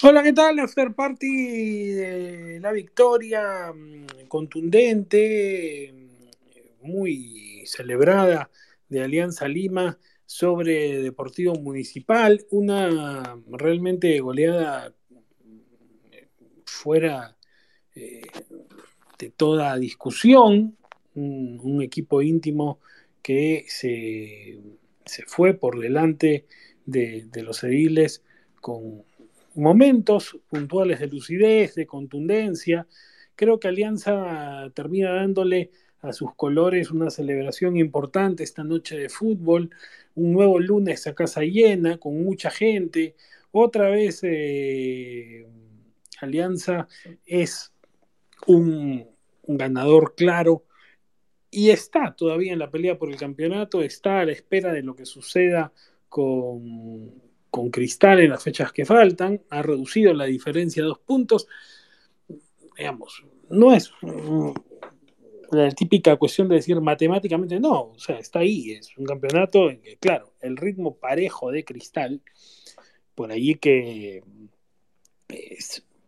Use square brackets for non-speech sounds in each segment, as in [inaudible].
Hola, ¿qué tal? After Party de la victoria mm, contundente, mm, muy celebrada de Alianza Lima sobre Deportivo Municipal, una realmente goleada mm, fuera eh, de toda discusión, un, equipo íntimo que se, se, fue por delante de, de los ediles con momentos puntuales de lucidez, de contundencia. Creo que Alianza termina dándole a sus colores una celebración importante esta noche de fútbol, un nuevo lunes a casa llena, con mucha gente. Otra vez eh, Alianza es un, un ganador claro y está todavía en la pelea por el campeonato, está a la espera de lo que suceda con, con Cristal en las fechas que faltan, ha reducido la diferencia a dos puntos. Digamos, no es la típica cuestión de decir matemáticamente no, o sea, está ahí, es un campeonato en que, claro, el ritmo parejo de Cristal, por ahí que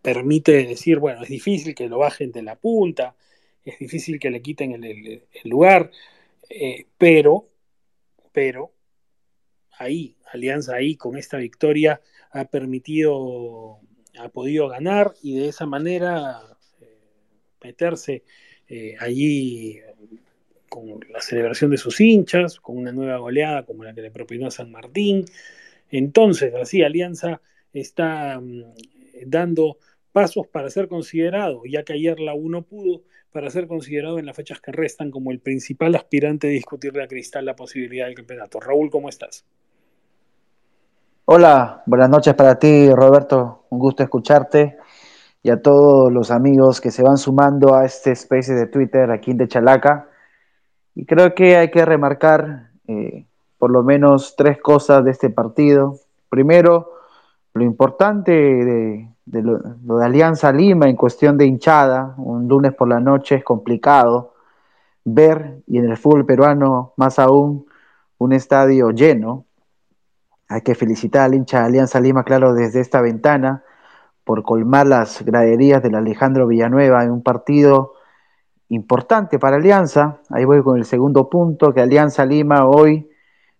permite decir, bueno, es difícil que lo bajen de la punta, es difícil que le quiten el lugar, eh, pero, pero, ahí, Alianza ahí con esta victoria ha permitido, ha podido ganar y de esa manera eh, meterse eh, allí con la celebración de sus hinchas, con una nueva goleada como la que le propinó a San Martín. Entonces, así Alianza está um, dando pasos para ser considerado, ya que ayer la uno pudo, para ser considerado en las fechas que restan como el principal aspirante a discutirle a Cristal la posibilidad del campeonato. Raúl, ¿cómo estás? Hola, buenas noches para ti, Roberto. Un gusto escucharte y a todos los amigos que se van sumando a este space de Twitter aquí de Chalaca. Y creo que hay que remarcar eh, por lo menos tres cosas de este partido. Primero, lo importante de, de lo, de Alianza Lima en cuestión de hinchada. Un lunes por la noche es complicado ver, y en el fútbol peruano más aún, un estadio lleno hay que felicitar al hincha de Alianza Lima, claro, desde esta ventana, por colmar las graderías del Alejandro Villanueva en un partido importante para Alianza. Ahí voy con el segundo punto, que Alianza Lima hoy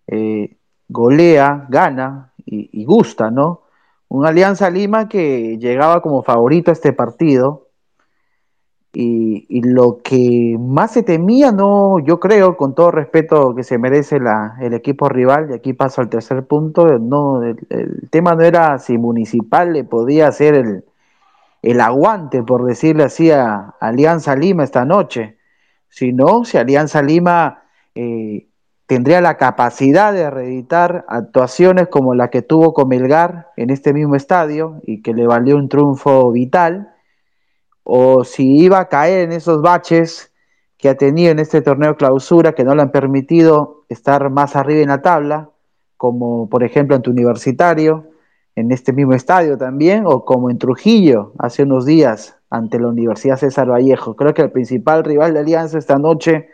eh, golea, gana y, y, gusta, ¿no? Un Alianza Lima que llegaba como favorito a este partido, y, lo que más se temía, no, yo creo, con todo respeto que se merece la, el equipo rival, y aquí paso al tercer punto, no, el, el, tema no era si Municipal le podía hacer el, el aguante, por decirle así, a Alianza Lima esta noche, sino si Alianza Lima eh, tendría la capacidad de reeditar actuaciones como la que tuvo con Melgar en este mismo estadio y que le valió un triunfo vital o si iba a caer en esos baches que ha tenido en este torneo clausura que no le han permitido estar más arriba en la tabla, como por ejemplo en tu universitario, en este mismo estadio también, o como en Trujillo hace unos días ante la Universidad César Vallejo. Creo que el principal rival de Alianza esta noche,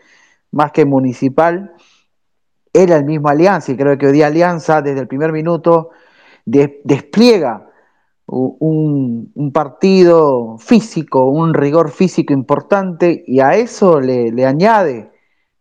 más que municipal, era el mismo Alianza, y creo que hoy día Alianza desde el primer minuto de, despliega un, un, partido físico, un rigor físico importante y a eso le, le, añade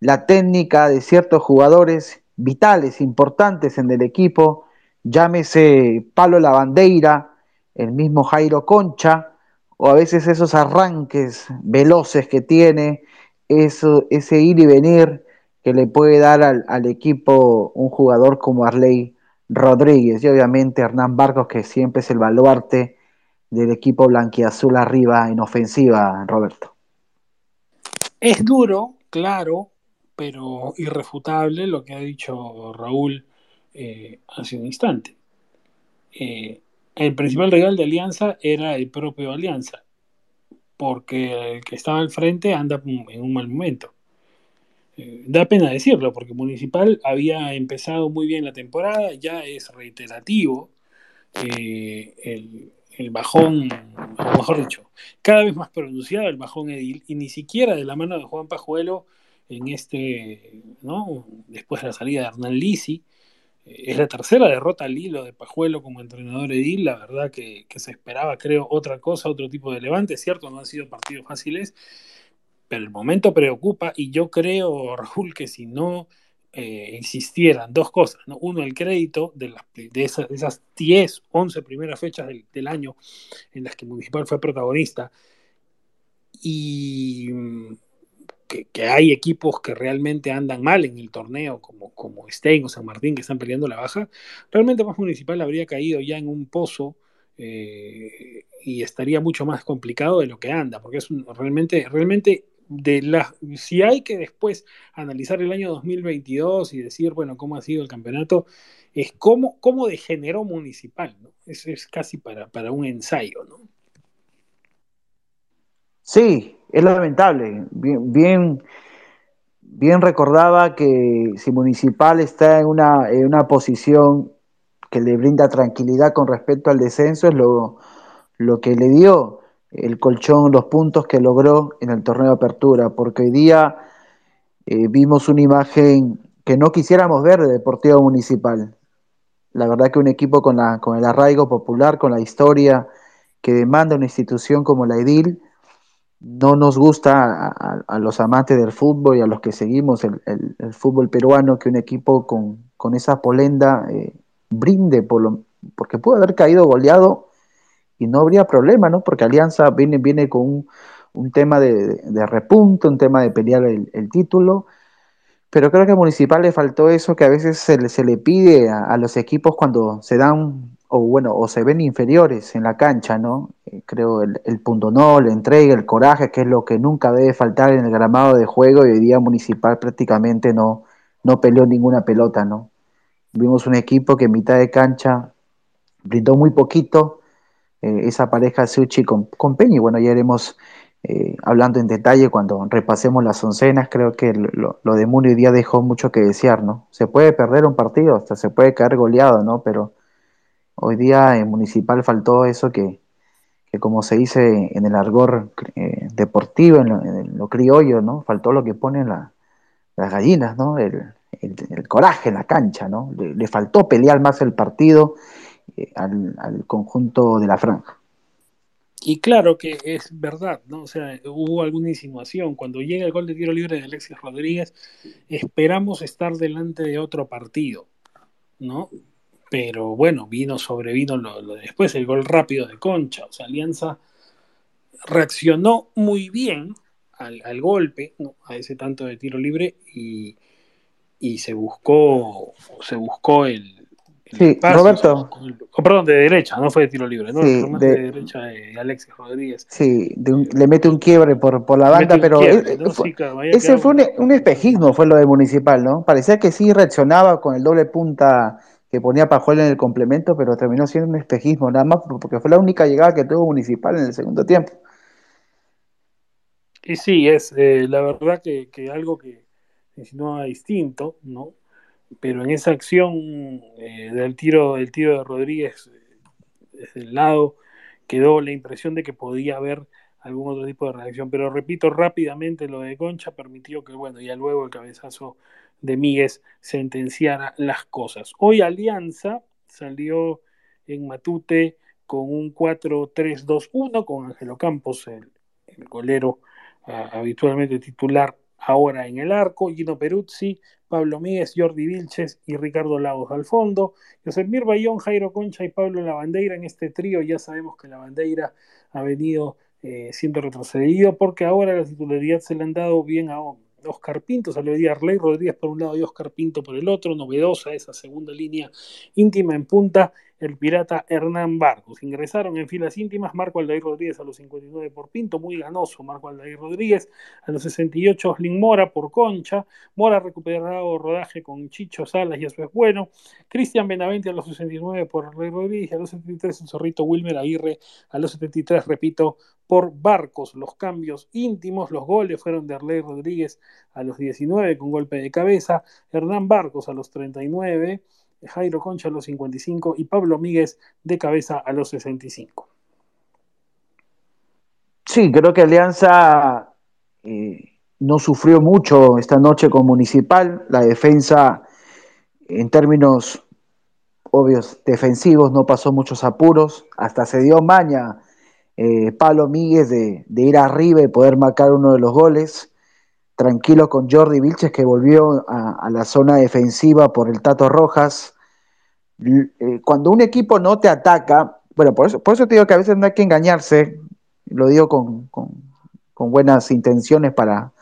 la técnica de ciertos jugadores vitales, importantes en el equipo, llámese Palo Lavandeira, el mismo Jairo Concha, o a veces esos arranques veloces que tiene, eso, ese ir y venir que le puede dar al, al equipo un jugador como Arley Rodríguez y obviamente Hernán Barcos, que siempre es el baluarte del equipo blanquiazul arriba en ofensiva, Roberto. Es duro, claro, pero irrefutable lo que ha dicho Raúl eh, hace un instante. Eh, el principal rival de Alianza era el propio Alianza, porque el que estaba al frente anda en un mal momento. Eh, da pena decirlo, porque Municipal había empezado muy bien la temporada, ya es reiterativo eh, el, bajón, o mejor dicho, cada vez más pronunciado el bajón edil, y ni siquiera de la mano de Juan Pajuelo en este, ¿no? después de la salida de Hernán Lisi, es la tercera derrota al hilo de Pajuelo como entrenador edil, la verdad que, se esperaba, creo, otra cosa, otro tipo de levante, cierto, no han sido partidos fáciles, pero el momento preocupa y yo creo, Raúl, que si no eh, existieran dos cosas, ¿no? uno, el crédito de, las, de, esas, de esas 10, 11 primeras fechas del, del año en las que Municipal fue protagonista, y que, hay equipos que realmente andan mal en el torneo, como, como Stein o San Martín, que están peleando la baja, realmente más municipal habría caído ya en un pozo eh, y estaría mucho más complicado de lo que anda, porque es realmente, realmente de la, si hay que después analizar el año 2022 y decir, bueno, cómo ha sido el campeonato, es cómo, cómo degeneró municipal, ¿no? Es, es casi para, para un ensayo, ¿no? Sí, es lamentable. Bien, bien, bien, recordaba que si Municipal está en una, en una posición que le brinda tranquilidad con respecto al descenso, es lo, lo que le dio el colchón, los puntos que logró en el torneo de apertura, porque hoy día eh, vimos una imagen que no quisiéramos ver de Deportivo Municipal. La verdad que un equipo con, la, con el arraigo popular, con la historia que demanda una institución como la EDIL, no nos gusta a, los amantes del fútbol y a los que seguimos el, fútbol peruano que un equipo con, esa polenda eh, brinde, por lo, porque puede haber caído goleado y no habría problema, ¿no? Porque Alianza viene, viene con un, tema de, de, repunto, un tema de pelear el, el título pero creo que a Municipal le faltó eso que a veces se le, se le pide a, los equipos cuando se dan, o bueno, o se ven inferiores en la cancha, ¿no? Eh, creo el, el punto no, la entrega, el coraje, que es lo que nunca debe faltar en el gramado de juego, y hoy día Municipal prácticamente no, no peleó ninguna pelota, ¿no? Vimos un equipo que en mitad de cancha brindó muy poquito, eh, esa pareja Suchi con, con Peña, y bueno, ya haremos eh, hablando en detalle cuando repasemos las oncenas, creo que lo, de Muni hoy día dejó mucho que desear, ¿no? Se puede perder un partido, hasta se puede caer goleado, ¿no? Pero hoy día en Municipal faltó eso que, como se dice en el argor eh, deportivo, en lo, criollo, ¿no? Faltó lo que ponen las gallinas, ¿no? El, coraje en la cancha, ¿no? Le, faltó pelear más el partido eh, al conjunto de la franja. Y claro que es verdad, ¿no? O sea, hubo alguna insinuación. Cuando llega el gol de tiro libre de Alexis Rodríguez, esperamos estar delante de otro partido, ¿no? Pero bueno, vino, sobrevino lo, lo después, el gol rápido de Concha. O sea, Alianza reaccionó muy bien al, al golpe, ¿no? a ese tanto de tiro libre y, y se buscó, se buscó el, Sí, Roberto. Oh, perdón, de derecha, no fue de tiro libre, ¿no? Sí, de, de, derecha de Alexis Rodríguez. Sí, le mete un quiebre por, por la banda, pero ese fue un, espejismo, fue lo de Municipal, ¿no? Parecía que sí reaccionaba con el doble punta que ponía Pajuel en el complemento, pero terminó siendo un espejismo, nada más porque fue la única llegada que tuvo Municipal en el segundo tiempo. Y sí, es eh, la verdad que, que algo que insinúa distinto, ¿no? Pero en esa acción eh, del tiro del tiro de Rodríguez eh, desde el lado quedó la impresión de que podía haber algún otro tipo de reacción, pero repito rápidamente lo de Concha permitió que bueno, ya luego el cabezazo de Míguez sentenciara las cosas. Hoy Alianza salió en Matute con un 4-3-2-1 con Ángelo Campos, el, golero ah, habitualmente titular ahora en el arco, Gino Peruzzi, Pablo Míguez, Jordi Vilches y Ricardo Lagos al fondo, Mir Bayón, Jairo Concha y Pablo Lavandeira en este trío, ya sabemos que Lavandeira ha venido eh, siendo retrocedido porque ahora la titularidad se le han dado bien a Oscar Pinto, salió hoy Arley Rodríguez por un lado y Oscar Pinto por el otro, novedosa esa segunda línea íntima en punta, el pirata Hernán Barcos. Ingresaron en filas íntimas Marco Aldair Rodríguez a los 59 por Pinto, muy ganoso Marco Aldair Rodríguez, a los 68 Oslin Mora por Concha, Mora recuperado rodaje con Chicho Salas y eso es bueno, Cristian Benavente a los 69 por Aldair Rodríguez, a los 73 el zorrito Wilmer Aguirre, a los 73, repito, por Barcos. Los cambios íntimos, los goles fueron de Arley Rodríguez a los 19 con golpe de cabeza, Hernán Barcos a los 39, Jairo Concha a los 55 y Pablo Míguez de cabeza a los 65. Sí, creo que Alianza eh, no sufrió mucho esta noche con Municipal. La defensa, en términos obvios defensivos, no pasó muchos apuros, hasta se dio maña eh, Pablo Míguez de, de, ir arriba y poder marcar uno de los goles, tranquilo con Jordi Vilches que volvió a, la zona defensiva por el Tato Rojas. Eh, cuando un equipo no te ataca, bueno, por eso, por eso te digo que a veces no hay que engañarse, lo digo con, con, buenas intenciones para,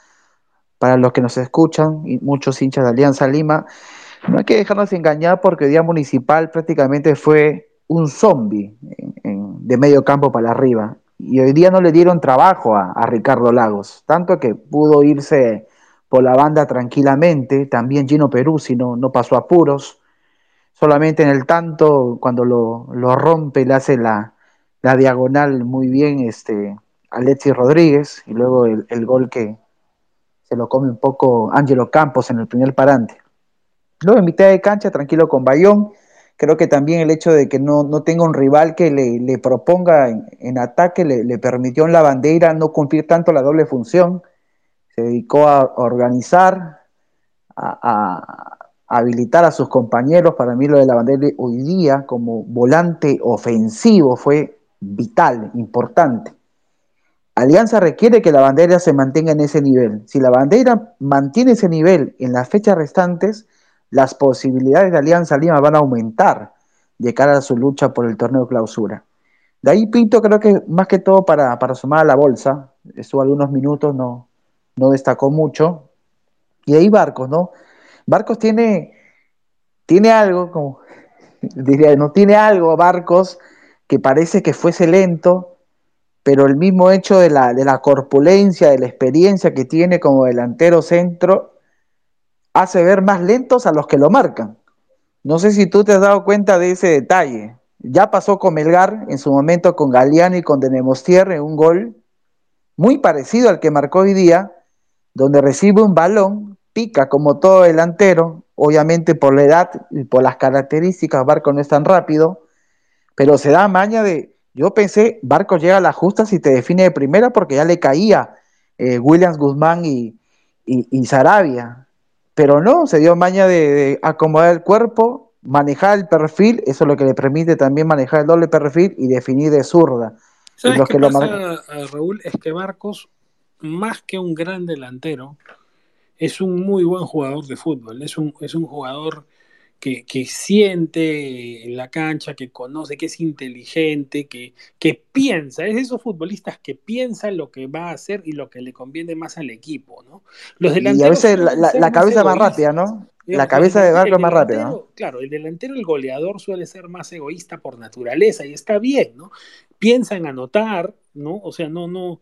para los que nos escuchan y muchos hinchas de Alianza Lima, no hay que dejarnos engañar porque el día municipal prácticamente fue un zombie de medio campo para arriba. Y hoy día no le dieron trabajo a, Ricardo Lagos, tanto que pudo irse por la banda tranquilamente. También Gino Peruzzi no, no pasó apuros. Solamente en el tanto, cuando lo, lo rompe, le hace la, la, diagonal muy bien este, Alexis Rodríguez. Y luego el, el gol que se lo come un poco Ángelo Campos en el primer parante. Luego en mitad de cancha, tranquilo con Bayón. Creo que también el hecho de que no, no tenga un rival que le, le proponga en, en ataque le, le, permitió en la bandera no cumplir tanto la doble función. Se dedicó a organizar, a, a, habilitar a sus compañeros. Para mí lo de la bandera hoy día como volante ofensivo fue vital, importante. Alianza requiere que la bandera se mantenga en ese nivel. Si la bandera mantiene ese nivel en las fechas restantes, las posibilidades de Alianza Lima van a aumentar de cara a su lucha por el torneo clausura. De ahí Pinto creo que más que todo para, para sumar a la bolsa, estuvo algunos minutos, no, no destacó mucho. Y ahí Barcos, ¿no? Barcos tiene, tiene algo, como [laughs] diría, no tiene algo Barcos que parece que fuese lento, pero el mismo hecho de la, de la corpulencia, de la experiencia que tiene como delantero centro, hace ver más lentos a los que lo marcan. No sé si tú te has dado cuenta de ese detalle. Ya pasó con Melgar en su momento con Galeano y con Denemostier en un gol muy parecido al que marcó hoy día, donde recibe un balón, pica como todo delantero, obviamente por la edad y por las características, Barco no es tan rápido, pero se da maña de, yo pensé, Barco llega a la justa si te define de primera porque ya le caía eh, Williams Guzmán y, y, y pero no, se dio maña de, de, acomodar el cuerpo, manejar el perfil, eso es lo que le permite también manejar el doble perfil y definir de zurda. ¿Sabes qué que pasa, lo Raúl? Es que Marcos, más que un gran delantero, es un muy buen jugador de fútbol, es un, es un jugador que, que, siente en la cancha, que conoce, que es inteligente, que, que piensa, es de esos futbolistas que piensan lo que va a hacer y lo que le conviene más al equipo, ¿no? Los delanteros y a veces la, la, la cabeza más rápida, ¿no? La cabeza de Barco más rápida. ¿no? Claro, el delantero, el goleador suele ser más egoísta por naturaleza y está bien, ¿no? Piensa en anotar, ¿no? O sea, no, no,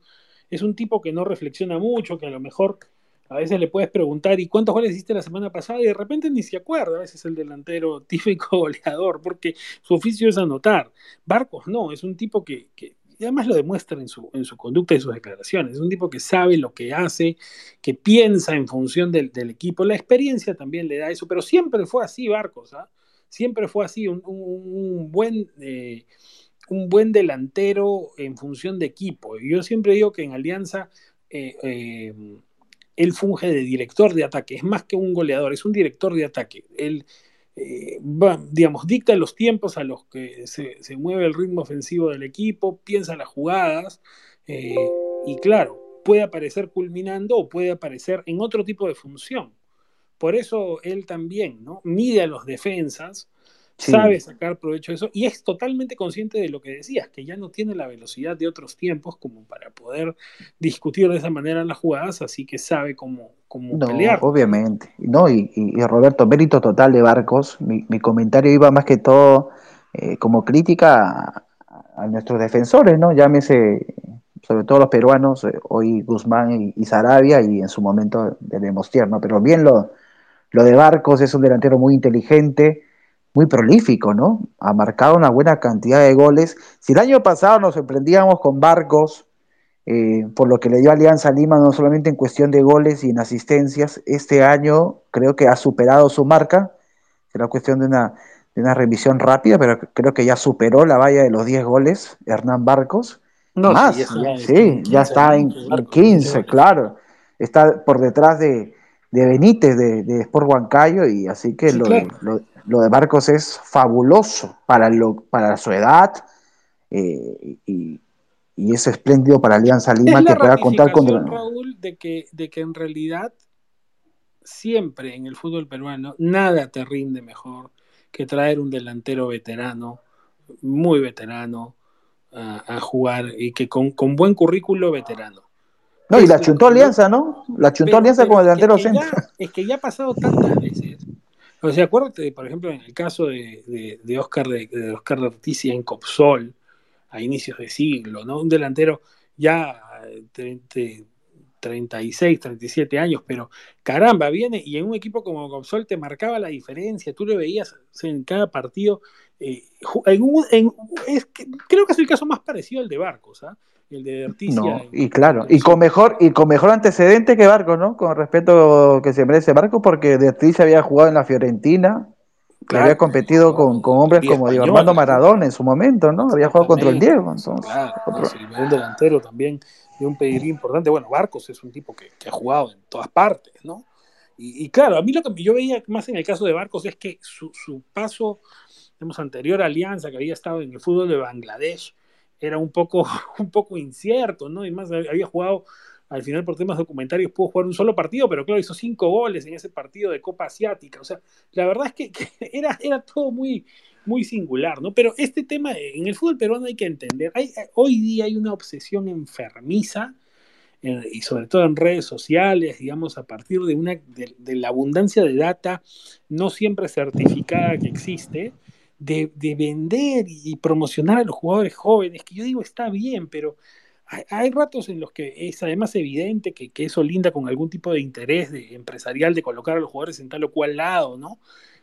es un tipo que no reflexiona mucho, que a lo mejor a veces le puedes preguntar, ¿y cuántos goles hiciste la semana pasada? Y de repente ni se acuerda, a veces el delantero [laughs] típico goleador, porque su oficio es anotar. Barcos no, es un tipo que, además lo demuestra en su, en su conducta y sus declaraciones. Es un tipo que sabe lo que hace, que piensa en función del, del equipo. La experiencia también le da eso, pero siempre fue así, Barcos. ¿ah? Siempre fue así, un, un, un buen... Eh, un buen delantero en función de equipo. Yo siempre digo que en Alianza eh, eh, él funge de director de ataque, es más que un goleador, es un director de ataque. Él, eh, va, digamos, dicta los tiempos a los que se, mueve el ritmo ofensivo del equipo, piensa las jugadas eh, y claro, puede aparecer culminando o puede aparecer en otro tipo de función. Por eso él también ¿no? mide a los defensas, Sí. sabe sacar provecho de eso y es totalmente consciente de lo que decías, que ya no tiene la velocidad de otros tiempos como para poder discutir de esa manera las jugadas, así que sabe cómo, cómo no, pelear. Obviamente, no, y, y, y, Roberto, mérito total de Barcos, mi, mi comentario iba más que todo eh, como crítica a, a, nuestros defensores, ¿no? Llámese, sobre todo los peruanos, eh, hoy Guzmán y, y, Sarabia y en su momento de Demostier, ¿no? Pero bien lo, lo de Barcos es un delantero muy inteligente, muy prolífico, ¿no? Ha marcado una buena cantidad de goles. Si el año pasado nos sorprendíamos con Barcos, eh, por lo que le dio Alianza Lima, no solamente en cuestión de goles y en asistencias, este año creo que ha superado su marca. Será cuestión de una, de una revisión rápida, pero creo que ya superó la valla de los 10 goles, Hernán Barcos. No, Más, sí, ya, sí, 15, ya está en, en 15, claro. Está por detrás de, de Benítez de, de Sport Huancayo y así que sí, lo, claro. lo, lo de Barcos es fabuloso para, lo, para su edad eh, y, y, es espléndido para Alianza Lima que pueda contar con... Raúl, de que, de que en realidad siempre en el fútbol peruano nada te rinde mejor que traer un delantero veterano, muy veterano, a, jugar y que con, con, buen currículo veterano. No, y la chuntó Alianza, ¿no? La chuntó Alianza como delantero centro. es que ya ha pasado tantas veces. O sea, acuérdate, por ejemplo, en el caso de, de, Oscar de, de Ortiz en Copsol, a inicios de siglo, ¿no? Un delantero ya de, 36, 37 años, pero caramba, viene y en un equipo como Copsol te marcaba la diferencia, tú lo veías en cada partido. Eh, en es creo que es el caso más parecido al de Barcos, ¿ah? el de Articia. No, y claro, y con mejor y con mejor antecedente que Barcos, ¿no? Con respeto que se merece Barcos, porque de Articia había jugado en la Fiorentina, había competido con, con, hombres como Diego Armando Maradona en su momento, ¿no? Había jugado contra el Diego. Entonces, claro, un delantero también de un pedigrí importante. Bueno, Barcos es un tipo que, que ha jugado en todas partes, ¿no? Y, y, claro, a mí lo que yo veía más en el caso de Barcos es que su, su paso, digamos, anterior Alianza, que había estado en el fútbol de Bangladesh, era un poco, [laughs] un poco incierto, ¿no? Y más había jugado, al final por temas documentarios pudo jugar un solo partido, pero claro, hizo cinco goles en ese partido de Copa Asiática. O sea, la verdad es que, [laughs] era, era todo muy, muy singular, ¿no? Pero este tema en el fútbol peruano hay que entender, hay, hoy día hay una obsesión enfermiza, eh, y sobre todo en redes sociales, digamos, a partir de, una, de la abundancia de data no siempre certificada que existe, de, vender y promocionar a los jugadores jóvenes, que yo digo está bien, pero hay, ratos en los que es además evidente que, que, eso linda con algún tipo de interés de, empresarial de colocar a los jugadores en tal o cual lado, ¿no?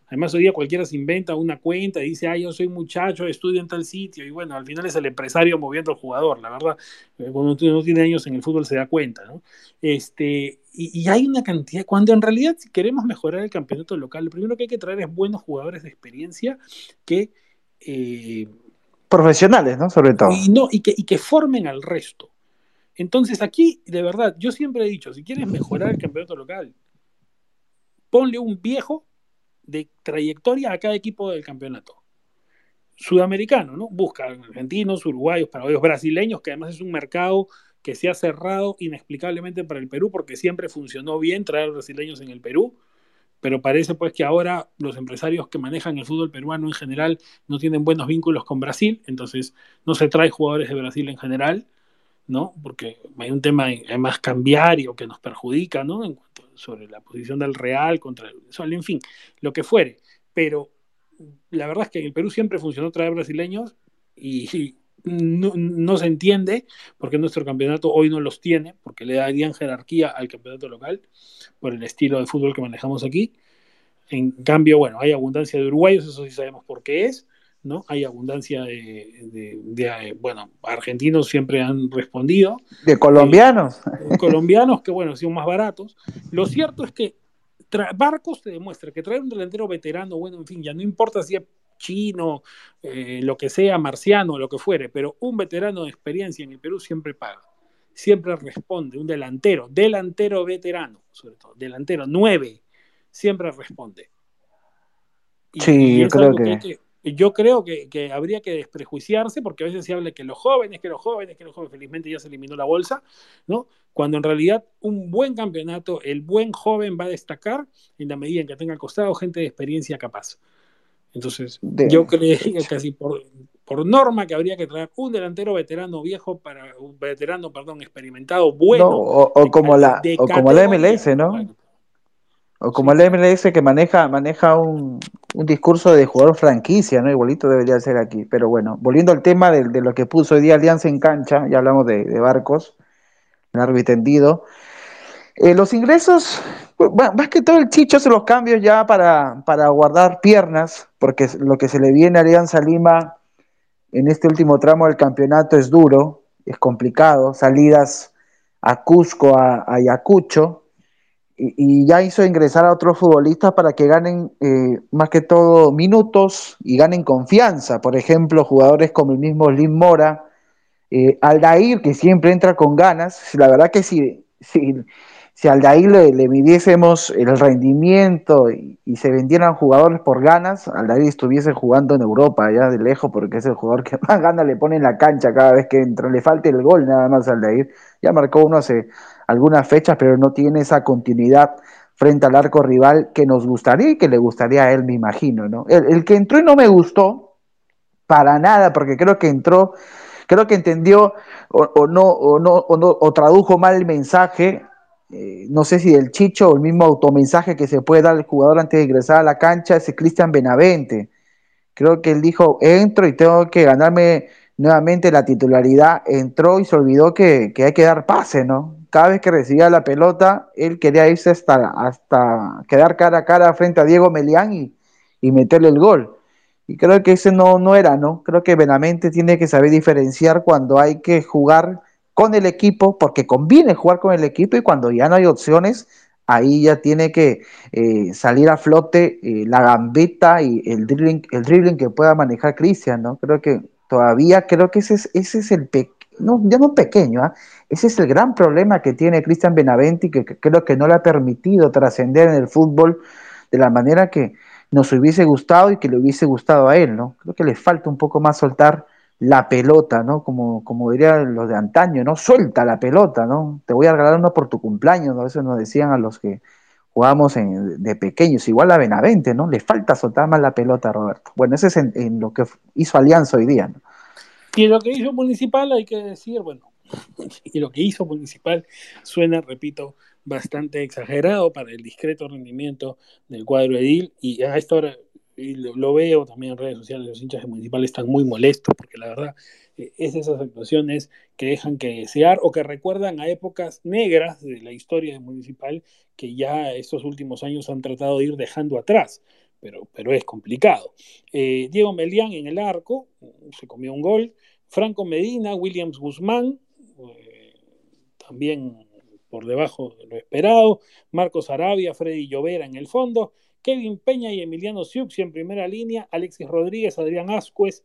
Además, hoy día cualquiera se inventa una cuenta y dice, ah, yo soy muchacho, estudio en tal sitio, y bueno, al final es el empresario moviendo al jugador, la verdad. Eh, cuando uno tiene años en el fútbol se da cuenta, ¿no? Este, y, hay una cantidad, cuando en realidad si queremos mejorar el campeonato local, lo primero que hay que traer es buenos jugadores de experiencia que... Eh, Profesionales, ¿no? Sobre todo. Y, no, y, que, y que formen al resto. Entonces aquí, de verdad, yo siempre he dicho, si quieres mejorar el campeonato local, ponle un viejo de trayectoria a cada equipo del campeonato. Sudamericano, ¿no? Busca argentinos, uruguayos, paraguayos, brasileños, que además es un mercado que se ha cerrado inexplicablemente para el Perú porque siempre funcionó bien traer brasileños en el Perú, pero parece pues que ahora los empresarios que manejan el fútbol peruano en general no tienen buenos vínculos con Brasil, entonces no se trae jugadores de Brasil en general, ¿no? Porque hay un tema más cambiario que nos perjudica, ¿no? Sobre la posición del Real contra el Sol, en fin, lo que fuere. Pero la verdad es que en el Perú siempre funcionó traer brasileños y, no, se entiende porque nuestro campeonato hoy no los tiene, porque le darían jerarquía al campeonato local por el estilo de fútbol que manejamos aquí. En cambio, bueno, hay abundancia de uruguayos, eso sí sabemos por qué es, ¿no? Hay abundancia de, bueno, argentinos siempre han respondido. De colombianos. Eh, colombianos que, bueno, son más baratos. Lo cierto es que Barcos te demuestra que traer un delantero veterano, bueno, en fin, ya no importa si es chino, eh, lo que sea, marciano, lo que fuere, pero un veterano de experiencia en el Perú siempre paga. Siempre responde, un delantero, delantero veterano, sobre todo, delantero nueve, siempre responde. sí, yo creo que yo creo que, habría que desprejuiciarse porque a veces se habla que los jóvenes, que los jóvenes, que los jóvenes, felizmente ya se eliminó la bolsa, ¿no? Cuando en realidad un buen campeonato, el buen joven va a destacar en la medida en que tenga al costado gente de experiencia capaz. Entonces, yo creo [laughs] que casi por, por norma que habría que traer un delantero veterano viejo para un veterano, perdón, experimentado, bueno. o, como la, o como la MLS, ¿no? O como el MLS que maneja, maneja un, discurso de jugador franquicia, ¿no? Igualito debería ser aquí. Pero bueno, volviendo al tema de, lo que puso hoy día Alianza en cancha, ya hablamos de, barcos, largo y tendido. Eh, los ingresos, más que todo el chicho hace los cambios ya para, para guardar piernas, porque lo que se le viene a Alianza Lima en este último tramo del campeonato es duro, es complicado, salidas a Cusco, a Ayacucho, y, ya hizo ingresar a otros futbolistas para que ganen eh, más que todo minutos y ganen confianza. Por ejemplo, jugadores como el mismo Slim Mora, eh, Aldair, que siempre entra con ganas. La verdad que si, si, si al de ahí le, midiésemos el rendimiento y, se vendieran jugadores por ganas, al de ahí estuviese jugando en Europa, ya de lejos, porque es el jugador que [laughs] más ganas le pone en la cancha cada vez que entra. Le falta el gol nada más al de ahí. Ya marcó uno hace algunas fechas, pero no tiene esa continuidad frente al arco rival que nos gustaría y que le gustaría a él, me imagino. ¿no? El, el que entró y no me gustó, para nada, porque creo que entró creo que entendió o, no, o, no, o, tradujo mal el mensaje eh, no sé si el Chicho o el mismo automensaje que se puede dar al jugador antes de ingresar a la cancha, es Cristian Benavente. Creo que él dijo, entro y tengo que ganarme nuevamente la titularidad. Entró y se olvidó que, hay que dar pase, ¿no? Cada vez que recibía la pelota, él quería irse hasta, hasta quedar cara a cara frente a Diego Melián y, y meterle el gol. Y creo que ese no, no era, ¿no? Creo que Benavente tiene que saber diferenciar cuando hay que jugar con el equipo, porque conviene jugar con el equipo y cuando ya no hay opciones, ahí ya tiene que eh, salir a flote eh, la gambeta y el dribbling, el dribbling que pueda manejar Cristian, ¿no? Creo que todavía, creo que ese es, ese es el no, ya no pequeño, ¿ah? Ese es el gran problema que tiene Cristian Benaventi, que, que, creo que no le ha permitido trascender en el fútbol de la manera que nos hubiese gustado y que le hubiese gustado a él, ¿no? Creo que le falta un poco más soltar la pelota, ¿no? Como, como dirían los de antaño, ¿no? Suelta la pelota, ¿no? Te voy a regalar uno por tu cumpleaños, ¿no? Eso nos decían a los que jugábamos de pequeños, igual a Benavente, ¿no? Le falta soltar más la pelota, Roberto. Bueno, ese es en, lo que hizo Alianza hoy día, ¿no? Y lo que hizo Municipal, hay que decir, bueno, [laughs] y lo que hizo Municipal suena, repito, bastante exagerado para el discreto rendimiento del cuadro edil, y a esta hora lo, veo también en redes sociales, los hinchas de Municipal están muy molestos porque la verdad eh, es esas actuaciones que dejan que desear o que recuerdan a épocas negras de la historia de Municipal que ya estos últimos años han tratado de ir dejando atrás, pero, pero es complicado. Eh, Diego Melián en el arco, se comió un gol, Franco Medina, Williams Guzmán, también por debajo de lo esperado, Marcos Arabia, Freddy Llovera en el fondo, Kevin Peña y Emiliano Siuxi en primera línea, Alexis Rodríguez, Adrián Ascuez,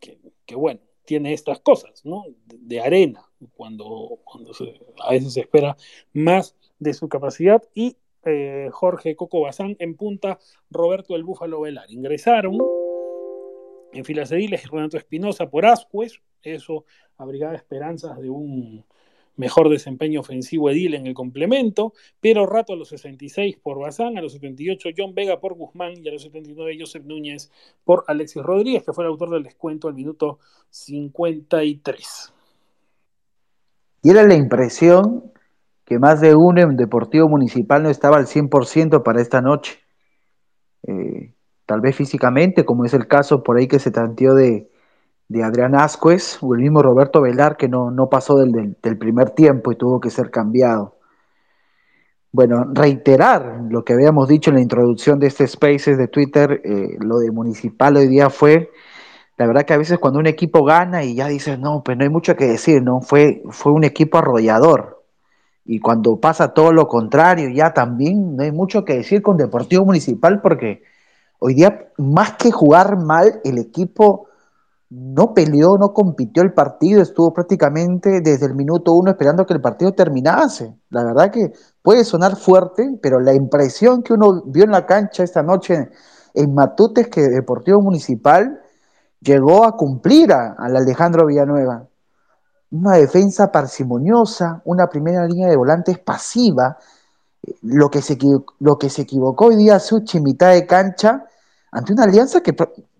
que, bueno, tiene estas cosas, ¿no? De, arena, cuando, a veces se espera más de su capacidad, y eh, Jorge Coco Bazán en punta, Roberto el Búfalo Velar. Ingresaron en filas ediles Renato Espinosa por Ascuez, eso abrigaba esperanzas de un mejor desempeño ofensivo Edil en el complemento, pero Rato a los 66 por Bazán, a los 78 John Vega por Guzmán y a los 79 Joseph Núñez por Alexis Rodríguez, que fue el autor del descuento al minuto 53. Y era la impresión que más de uno en Deportivo Municipal no estaba al 100% para esta noche. Eh, tal vez físicamente, como es el caso por ahí que se tanteó de, de Adrián Ascuez o el mismo Roberto Velar que no, no pasó del, primer tiempo y tuvo que ser cambiado. Bueno, reiterar lo que habíamos dicho en la introducción de este Spaces de Twitter, eh, lo de Municipal hoy día fue, la verdad que a veces cuando un equipo gana y ya dices, no, pues no hay mucho que decir, ¿no? Fue, fue un equipo arrollador. Y cuando pasa todo lo contrario, ya también no hay mucho que decir con Deportivo Municipal porque hoy día, más que jugar mal, el equipo no peleó, no compitió el partido, estuvo prácticamente desde el minuto uno esperando que el partido terminase. La verdad que puede sonar fuerte, pero la impresión que uno vio en la cancha esta noche en Matute es que Deportivo Municipal llegó a cumplir al Alejandro Villanueva. Una defensa parsimoniosa, una primera línea de volantes pasiva. Lo que se, lo que se equivocó hoy día Suchi mitad de cancha ante una alianza que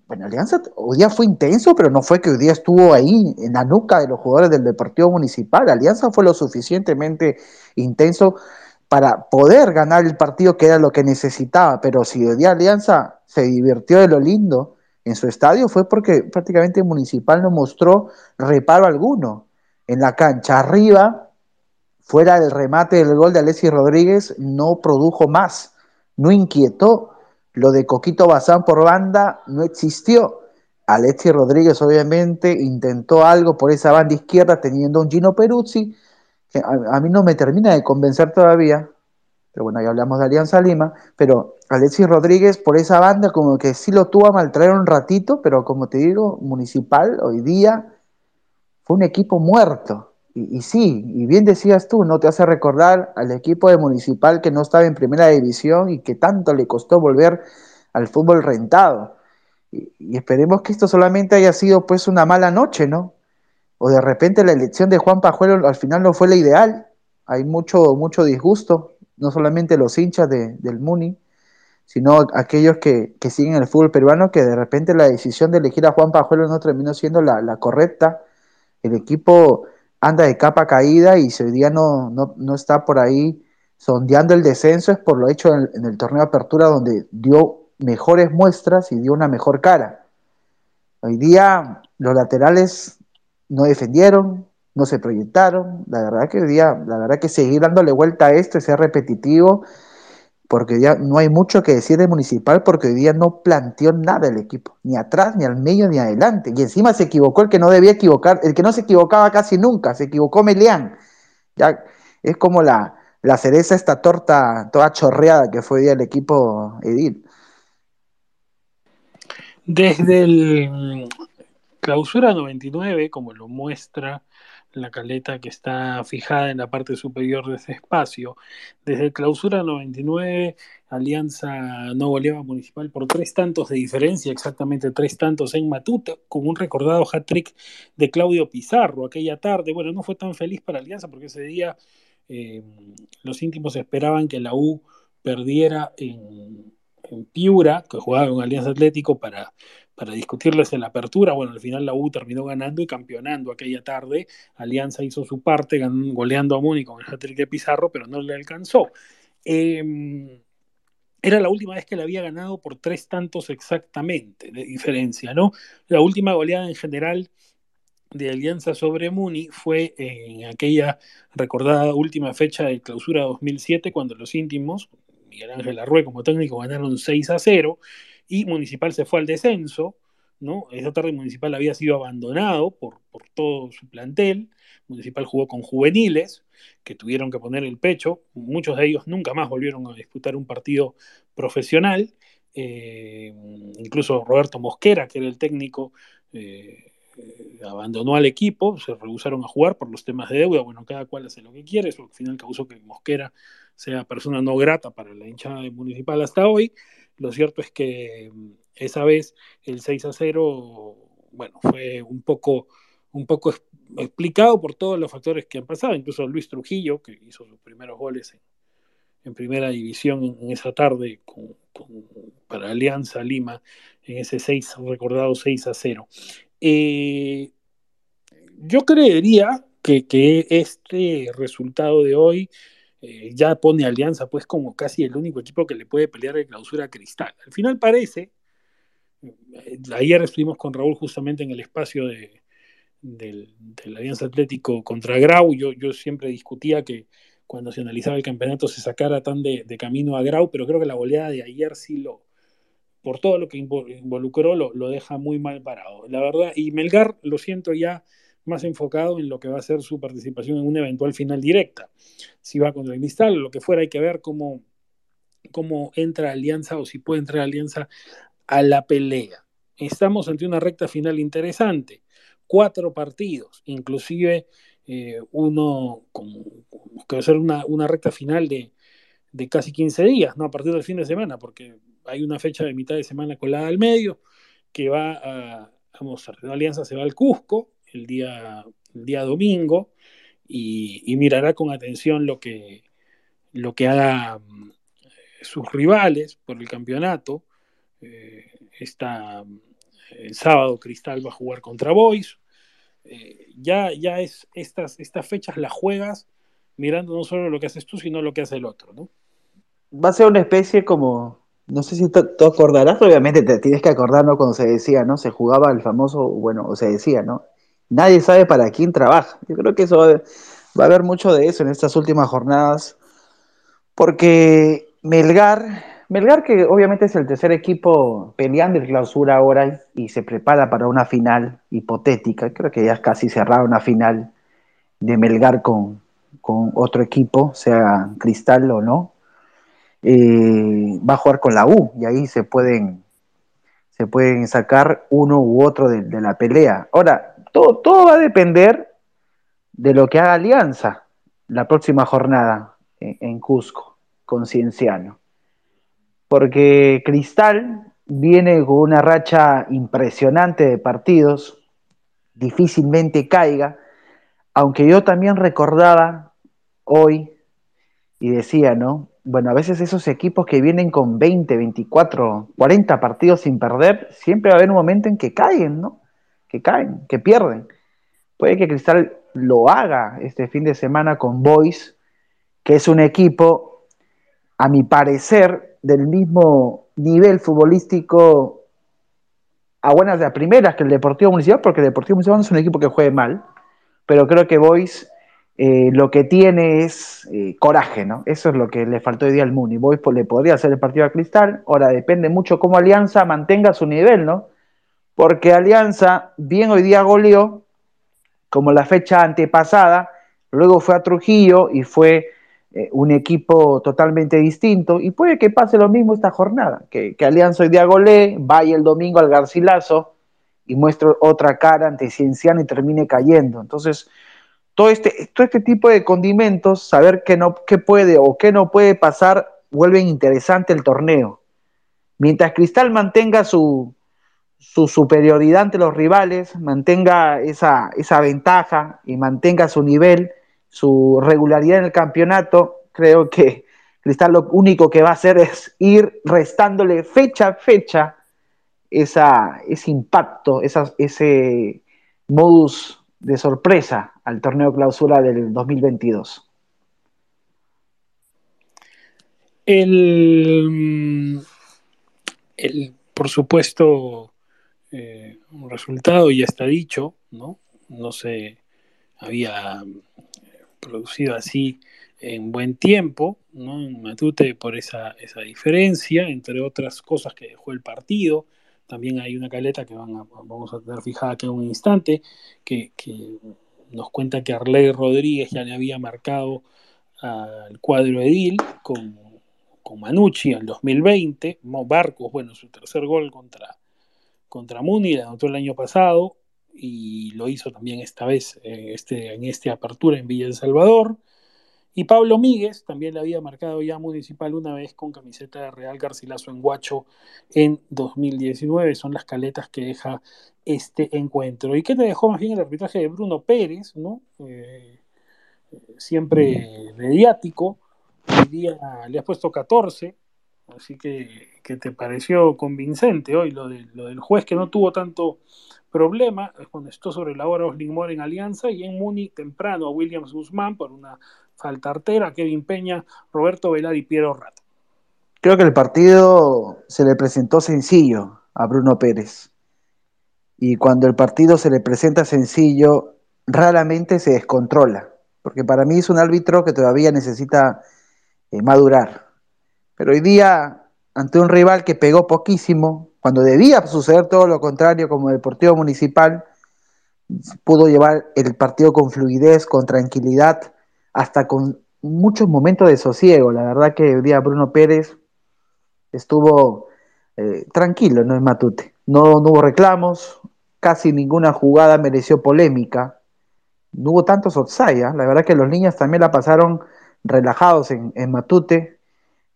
bueno, Alianza hoy día fue intenso, pero no fue que hoy día estuvo ahí en la nuca de los jugadores del Deportivo Municipal. Alianza fue lo suficientemente intenso para poder ganar el partido que era lo que necesitaba, pero si hoy día Alianza se divirtió de lo lindo en su estadio fue porque prácticamente Municipal no mostró reparo alguno en la cancha. Arriba, fuera del remate del gol de Alexis Rodríguez, no produjo más, no inquietó lo de Coquito Bazán por banda no existió. Alexi Rodríguez obviamente intentó algo por esa banda izquierda teniendo un Gino Peruzzi, que a, mí no me termina de convencer todavía, pero bueno, ya hablamos de Alianza Lima, pero Alexis Rodríguez por esa banda como que sí lo tuvo a maltraer un ratito, pero como te digo, Municipal hoy día fue un equipo muerto, Y, sí, y bien decías tú, ¿no? Te hace recordar al equipo de Municipal que no estaba en primera división y que tanto le costó volver al fútbol rentado. Y, y, esperemos que esto solamente haya sido pues una mala noche, ¿no? O de repente la elección de Juan Pajuelo al final no fue la ideal. Hay mucho, mucho disgusto, no solamente los hinchas de, del Muni, sino aquellos que, que, siguen el fútbol peruano, que de repente la decisión de elegir a Juan Pajuelo no terminó siendo la correcta. El equipo anda de capa caída y si hoy día no, no, no está por ahí sondeando el descenso es por lo hecho en, el torneo de apertura donde dio mejores muestras y dio una mejor cara. Hoy día los laterales no defendieron, no se proyectaron. La verdad que hoy día, la verdad que seguir dándole vuelta a esto y ser repetitivo, porque hoy día no hay mucho que decir de Municipal, porque hoy día no planteó nada el equipo, ni atrás, ni al medio, ni adelante. Y encima se equivocó el que no debía equivocar, el que no se equivocaba casi nunca, se equivocó Melián. Ya es como la, la cereza esta torta toda chorreada que fue hoy día el equipo Edil. Desde el clausura 99, como lo muestra la caleta que está fijada en la parte superior de ese espacio. Desde clausura 99, Alianza no goleaba municipal por tres tantos de diferencia, exactamente tres tantos en Matuta, con un recordado hat-trick de Claudio Pizarro aquella tarde. Bueno, no fue tan feliz para Alianza porque ese día eh, los íntimos esperaban que la U perdiera en, en Piura, que jugaba con Alianza Atlético para para discutirles en la apertura. Bueno, al final la U terminó ganando y campeonando aquella tarde. Alianza hizo su parte, goleando a Muni con el hat de Pizarro, pero no le alcanzó. Eh, era la última vez que le había ganado por tres tantos exactamente de diferencia, ¿no? La última goleada en general de Alianza sobre Muni fue en aquella recordada última fecha de clausura 2007, cuando los íntimos, Miguel Ángel Arrué como técnico, ganaron 6 a 0 y Municipal se fue al descenso, ¿no? Esa tarde Municipal había sido abandonado por, por todo su plantel, Municipal jugó con juveniles que tuvieron que poner el pecho, muchos de ellos nunca más volvieron a disputar un partido profesional, eh, incluso Roberto Mosquera, que era el técnico, eh, abandonó al equipo, se rehusaron a jugar por los temas de deuda, bueno, cada cual hace lo que quiere, eso al final causó que Mosquera sea persona no grata para la hinchada municipal hasta hoy, lo cierto es que mm, esa vez el 6 a 0, bueno, fue un poco, un poco explicado por todos los factores que han pasado, incluso Luis Trujillo, que hizo sus primeros goles en, primera división en, esa tarde para Alianza Lima, en ese 6, recordado 6 a 0. Eh, yo creería que este resultado de hoy eh, ya pone Alianza pues como casi el único equipo que le puede pelear de clausura a Cristal. Al final parece, eh, ayer estuvimos con Raúl justamente en el espacio de, del, Alianza Atlético contra Grau, yo, yo siempre discutía que cuando se analizaba el campeonato se sacara tan de, de, camino a Grau, pero creo que la goleada de ayer sí lo, por todo lo que involucró, lo, lo deja muy mal parado. La verdad, y Melgar lo siento ya más enfocado en lo que va a ser su participación en una eventual final directa. Si va contra el Cristal o lo que fuera, hay que ver cómo, cómo entra Alianza o si puede entrar Alianza a la pelea. Estamos ante una recta final interesante. Cuatro partidos, inclusive eh, uno que va a ser una, una recta final de, de, casi 15 días, ¿no? A partir del fin de semana, porque hay una fecha de mitad de semana colada al medio que va a Alianza se va al Cusco, el día, día domingo y, y, mirará con atención lo que, lo que haga mm, sus rivales por el campeonato. Eh, esta, el sábado Cristal va a jugar contra Boys. Eh, ya, ya es estas, estas fechas las juegas mirando no solo lo que haces tú, sino lo que hace el otro, ¿no? Va a ser una especie como, no sé si tú acordarás, obviamente te tienes que acordar, ¿no? Cuando se decía, ¿no? Se jugaba el famoso, bueno, o se decía, ¿no? Nadie sabe para quién trabaja. Yo creo que eso va a, haber mucho de eso en estas últimas jornadas, porque Melgar, Melgar que obviamente es el tercer equipo peleando el clausura ahora y se prepara para una final hipotética, creo que ya es casi cerrada una final de Melgar con, con otro equipo, sea Cristal o no, eh, va a jugar con la U y ahí se pueden se pueden sacar uno u otro de, de la pelea. Ahora, todo, va a depender de lo que haga Alianza la próxima jornada en, Cusco, con Cienciano. Porque Cristal viene con una racha impresionante de partidos, difícilmente caiga, aunque yo también recordaba hoy y decía, ¿no? Bueno, a veces esos equipos que vienen con 20, 24, 40 partidos sin perder, siempre va a haber un momento en que caen, ¿no? Que caen, que pierden. Puede que Cristal lo haga este fin de semana con Boys, que es un equipo, a mi parecer, del mismo nivel futbolístico a buenas de a primeras que el Deportivo Municipal, porque el Deportivo Municipal no es un equipo que juegue mal, pero creo que Boys eh, lo que tiene es eh, coraje, ¿no? Eso es lo que le faltó hoy día al Muni. Boys le podría hacer el partido a Cristal, ahora depende mucho cómo Alianza mantenga su nivel, ¿no? Porque Alianza, bien hoy día goleó, como la fecha antepasada, luego fue a Trujillo y fue eh, un equipo totalmente distinto, y puede que pase lo mismo esta jornada, que, Alianza hoy día golee, vaya el domingo al Garcilaso y muestre otra cara ante Cienciano y termine cayendo. Entonces, todo este, todo este tipo de condimentos, saber qué, no, qué puede o qué no puede pasar, vuelven interesante el torneo. Mientras Cristal mantenga su, su superioridad ante los rivales, mantenga esa, esa ventaja y mantenga su nivel, su regularidad en el campeonato, creo que Cristal lo único que va a hacer es ir restándole fecha a fecha esa, ese impacto, ese modus de sorpresa al torneo clausura del 2022. El, el, por supuesto, eh, un resultado ya está dicho, ¿no? No se había producido así en buen tiempo, ¿no? En Matute por esa, esa diferencia, entre otras cosas que dejó el partido. También hay una caleta que vamos a tener fijada aquí en un instante, que, nos cuenta que Arley Rodríguez ya le había marcado al cuadro Edil con, con Manucci en el 2020. Barcos, bueno, su tercer gol contra, contra Muni, la anotó el año pasado y lo hizo también esta vez eh, este, en esta apertura en Villa El Salvador. Y Pablo Míguez también le había marcado ya municipal una vez con camiseta de Real Garcilaso en Guacho en 2019. Son las caletas que deja este encuentro. ¿Y qué te dejó más bien el arbitraje de Bruno Pérez? ¿no? Eh, siempre mediático. Hoy día le has puesto 14 Así que, ¿qué te pareció convincente hoy lo, de, lo del juez que no tuvo tanto problema? Cuando estuvo sobre la hora Osling en Alianza y en Muni temprano a Williams Guzmán por una falta artera, Kevin Peña, Roberto Velar y Piero Rato. Creo que el partido se le presentó sencillo a Bruno Pérez. Y cuando el partido se le presenta sencillo, raramente se descontrola. Porque para mí es un árbitro que todavía necesita eh, madurar pero hoy día, ante un rival que pegó poquísimo, cuando debía suceder todo lo contrario como Deportivo Municipal, pudo llevar el partido con fluidez, con tranquilidad, hasta con muchos momentos de sosiego. La verdad que hoy día Bruno Pérez estuvo eh, tranquilo ¿no? en Matute. No, hubo reclamos, casi ninguna jugada mereció polémica. No hubo tantos offside. ¿ah? La verdad que los niños también la pasaron relajados en Matute.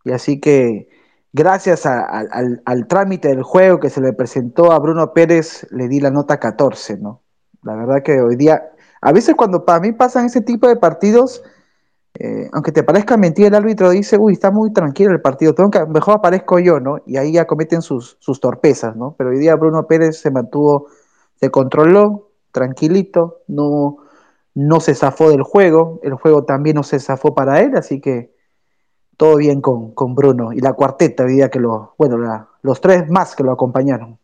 Y así que gracias al, trámite del juego que se le presentó a Bruno Pérez, le di la nota 14, ¿no? La verdad que hoy día, a veces cuando para mí pasan ese tipo de partidos, eh, aunque te parezca mentira, el árbitro dice, uy, está muy tranquilo el partido, tengo que, mejor aparezco yo, ¿no? Y ahí ya cometen sus, sus torpezas, ¿no? Pero hoy día Bruno Pérez se mantuvo, se controló, tranquilito, no, no se zafó del juego, el juego también no se zafó para él, así que todo bien con, Bruno y la cuarteta, que lo, bueno, los tres más que lo acompañaron.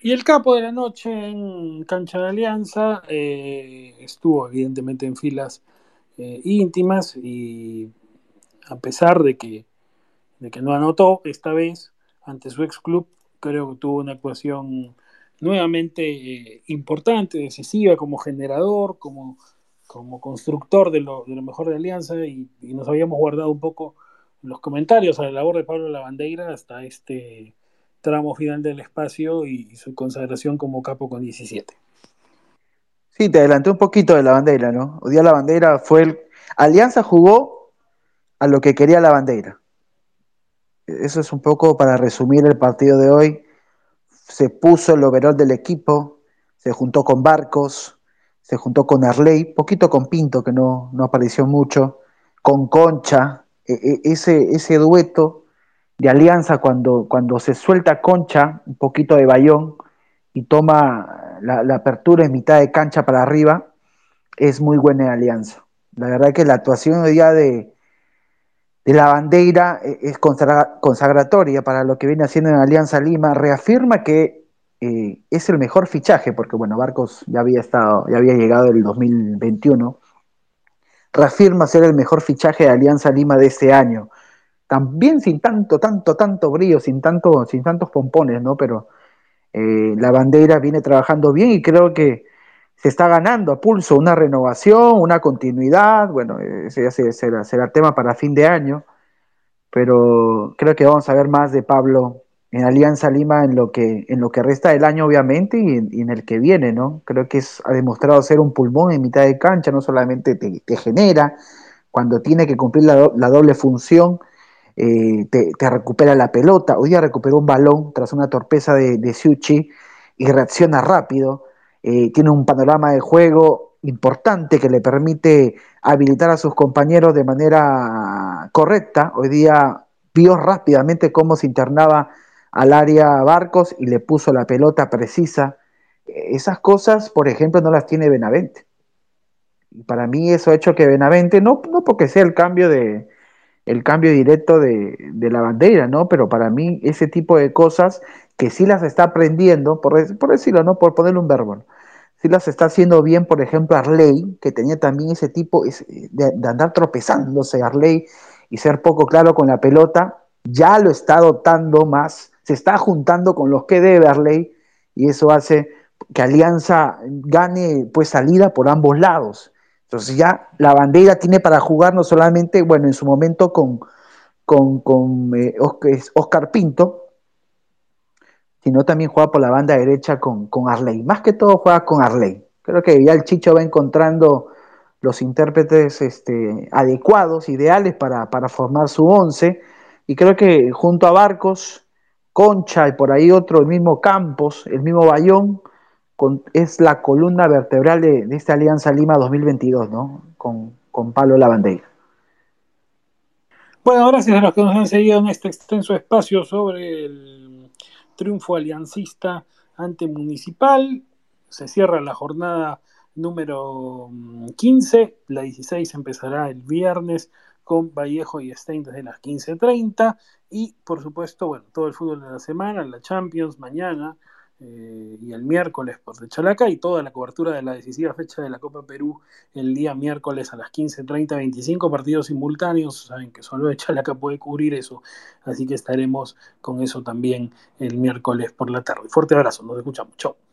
Y el capo de la noche en cancha de Alianza eh, estuvo evidentemente en filas eh, íntimas y a pesar de que, de que no anotó esta vez ante su ex club, creo que tuvo una actuación nuevamente eh, importante, decisiva como generador, como como constructor de lo, mejor de Alianza y, nos habíamos guardado un poco los comentarios a la labor de Pablo Lavandeira hasta este tramo final del espacio y, su consagración como capo con 17. Sí, te adelanté un poquito de la bandera, ¿no? Hoy día la bandera fue el... Alianza jugó a lo que quería la bandera. Eso es un poco para resumir el partido de hoy. Se puso el overall del equipo, se juntó con Barcos, se juntó con Arley, poquito con Pinto, que no, no apareció mucho, con Concha, e, e, ese, ese dueto de alianza cuando, cuando se suelta Concha, un poquito de Bayón, y toma la, apertura en mitad de cancha para arriba, es muy buena alianza. La verdad que la actuación hoy día de, de la bandera e, es consagratoria para lo que viene haciendo en Alianza Lima, reafirma que eh, es el mejor fichaje, porque bueno, Barcos ya había estado, ya había llegado el 2021, reafirma ser el mejor fichaje de Alianza Lima de este año. También sin tanto, tanto, tanto brillo, sin, tanto, sin tantos pompones, ¿no? Pero eh, la bandera viene trabajando bien y creo que se está ganando a pulso una renovación, una continuidad, bueno, ese ya será, será tema para fin de año, pero creo que vamos a ver más de Pablo en Alianza Lima en lo que, en lo que resta del año, obviamente, y en, el que viene, ¿no? Creo que ha demostrado ser un pulmón en mitad de cancha, no solamente te, genera, cuando tiene que cumplir la, doble función, eh, te, te, recupera la pelota. Hoy día recuperó un balón tras una torpeza de, de Siuchi y reacciona rápido. Eh, tiene un panorama de juego importante que le permite habilitar a sus compañeros de manera correcta. Hoy día vio rápidamente cómo se internaba al área Barcos y le puso la pelota precisa. Esas cosas, por ejemplo, no las tiene Benavente. Y para mí eso ha hecho que Benavente, no, no porque sea el cambio de, el cambio directo de, de, la bandera, ¿no? Pero para mí ese tipo de cosas que sí las está aprendiendo, por, por decirlo, ¿no? Por ponerle un verbo, ¿no? sí las está haciendo bien, por ejemplo, Arley, que tenía también ese tipo de, de, andar tropezándose Arley y ser poco claro con la pelota, ya lo está dotando más, se está juntando con los que debe Arley y eso hace que Alianza gane pues salida por ambos lados. Entonces ya la bandera tiene para jugar no solamente, bueno, en su momento con, con, con eh, Oscar Pinto, sino también juega por la banda derecha con, con Arley. Más que todo juega con Arley. Creo que ya el Chicho va encontrando los intérpretes este, adecuados, ideales para, para formar su once. Y creo que junto a Barcos, Concha y por ahí otro, el mismo Campos, el mismo Bayón, es la columna vertebral de, esta Alianza Lima 2022, ¿no? Con, con Pablo Lavandeira. Bueno, gracias a los que nos han seguido en este extenso espacio sobre el triunfo aliancista ante Municipal. Se cierra la jornada número 15, la 16 empezará el viernes con Vallejo y Stein desde las 15.30 y por supuesto, bueno, todo el fútbol de la semana, la Champions mañana, eh, y el miércoles por de Chalaca y toda la cobertura de la decisiva fecha de la Copa Perú el día miércoles a las 15.30, 25 partidos simultáneos, saben que solo Chalaca puede cubrir eso, así que estaremos con eso también el miércoles por la tarde. Fuerte abrazo, nos escuchamos, chao.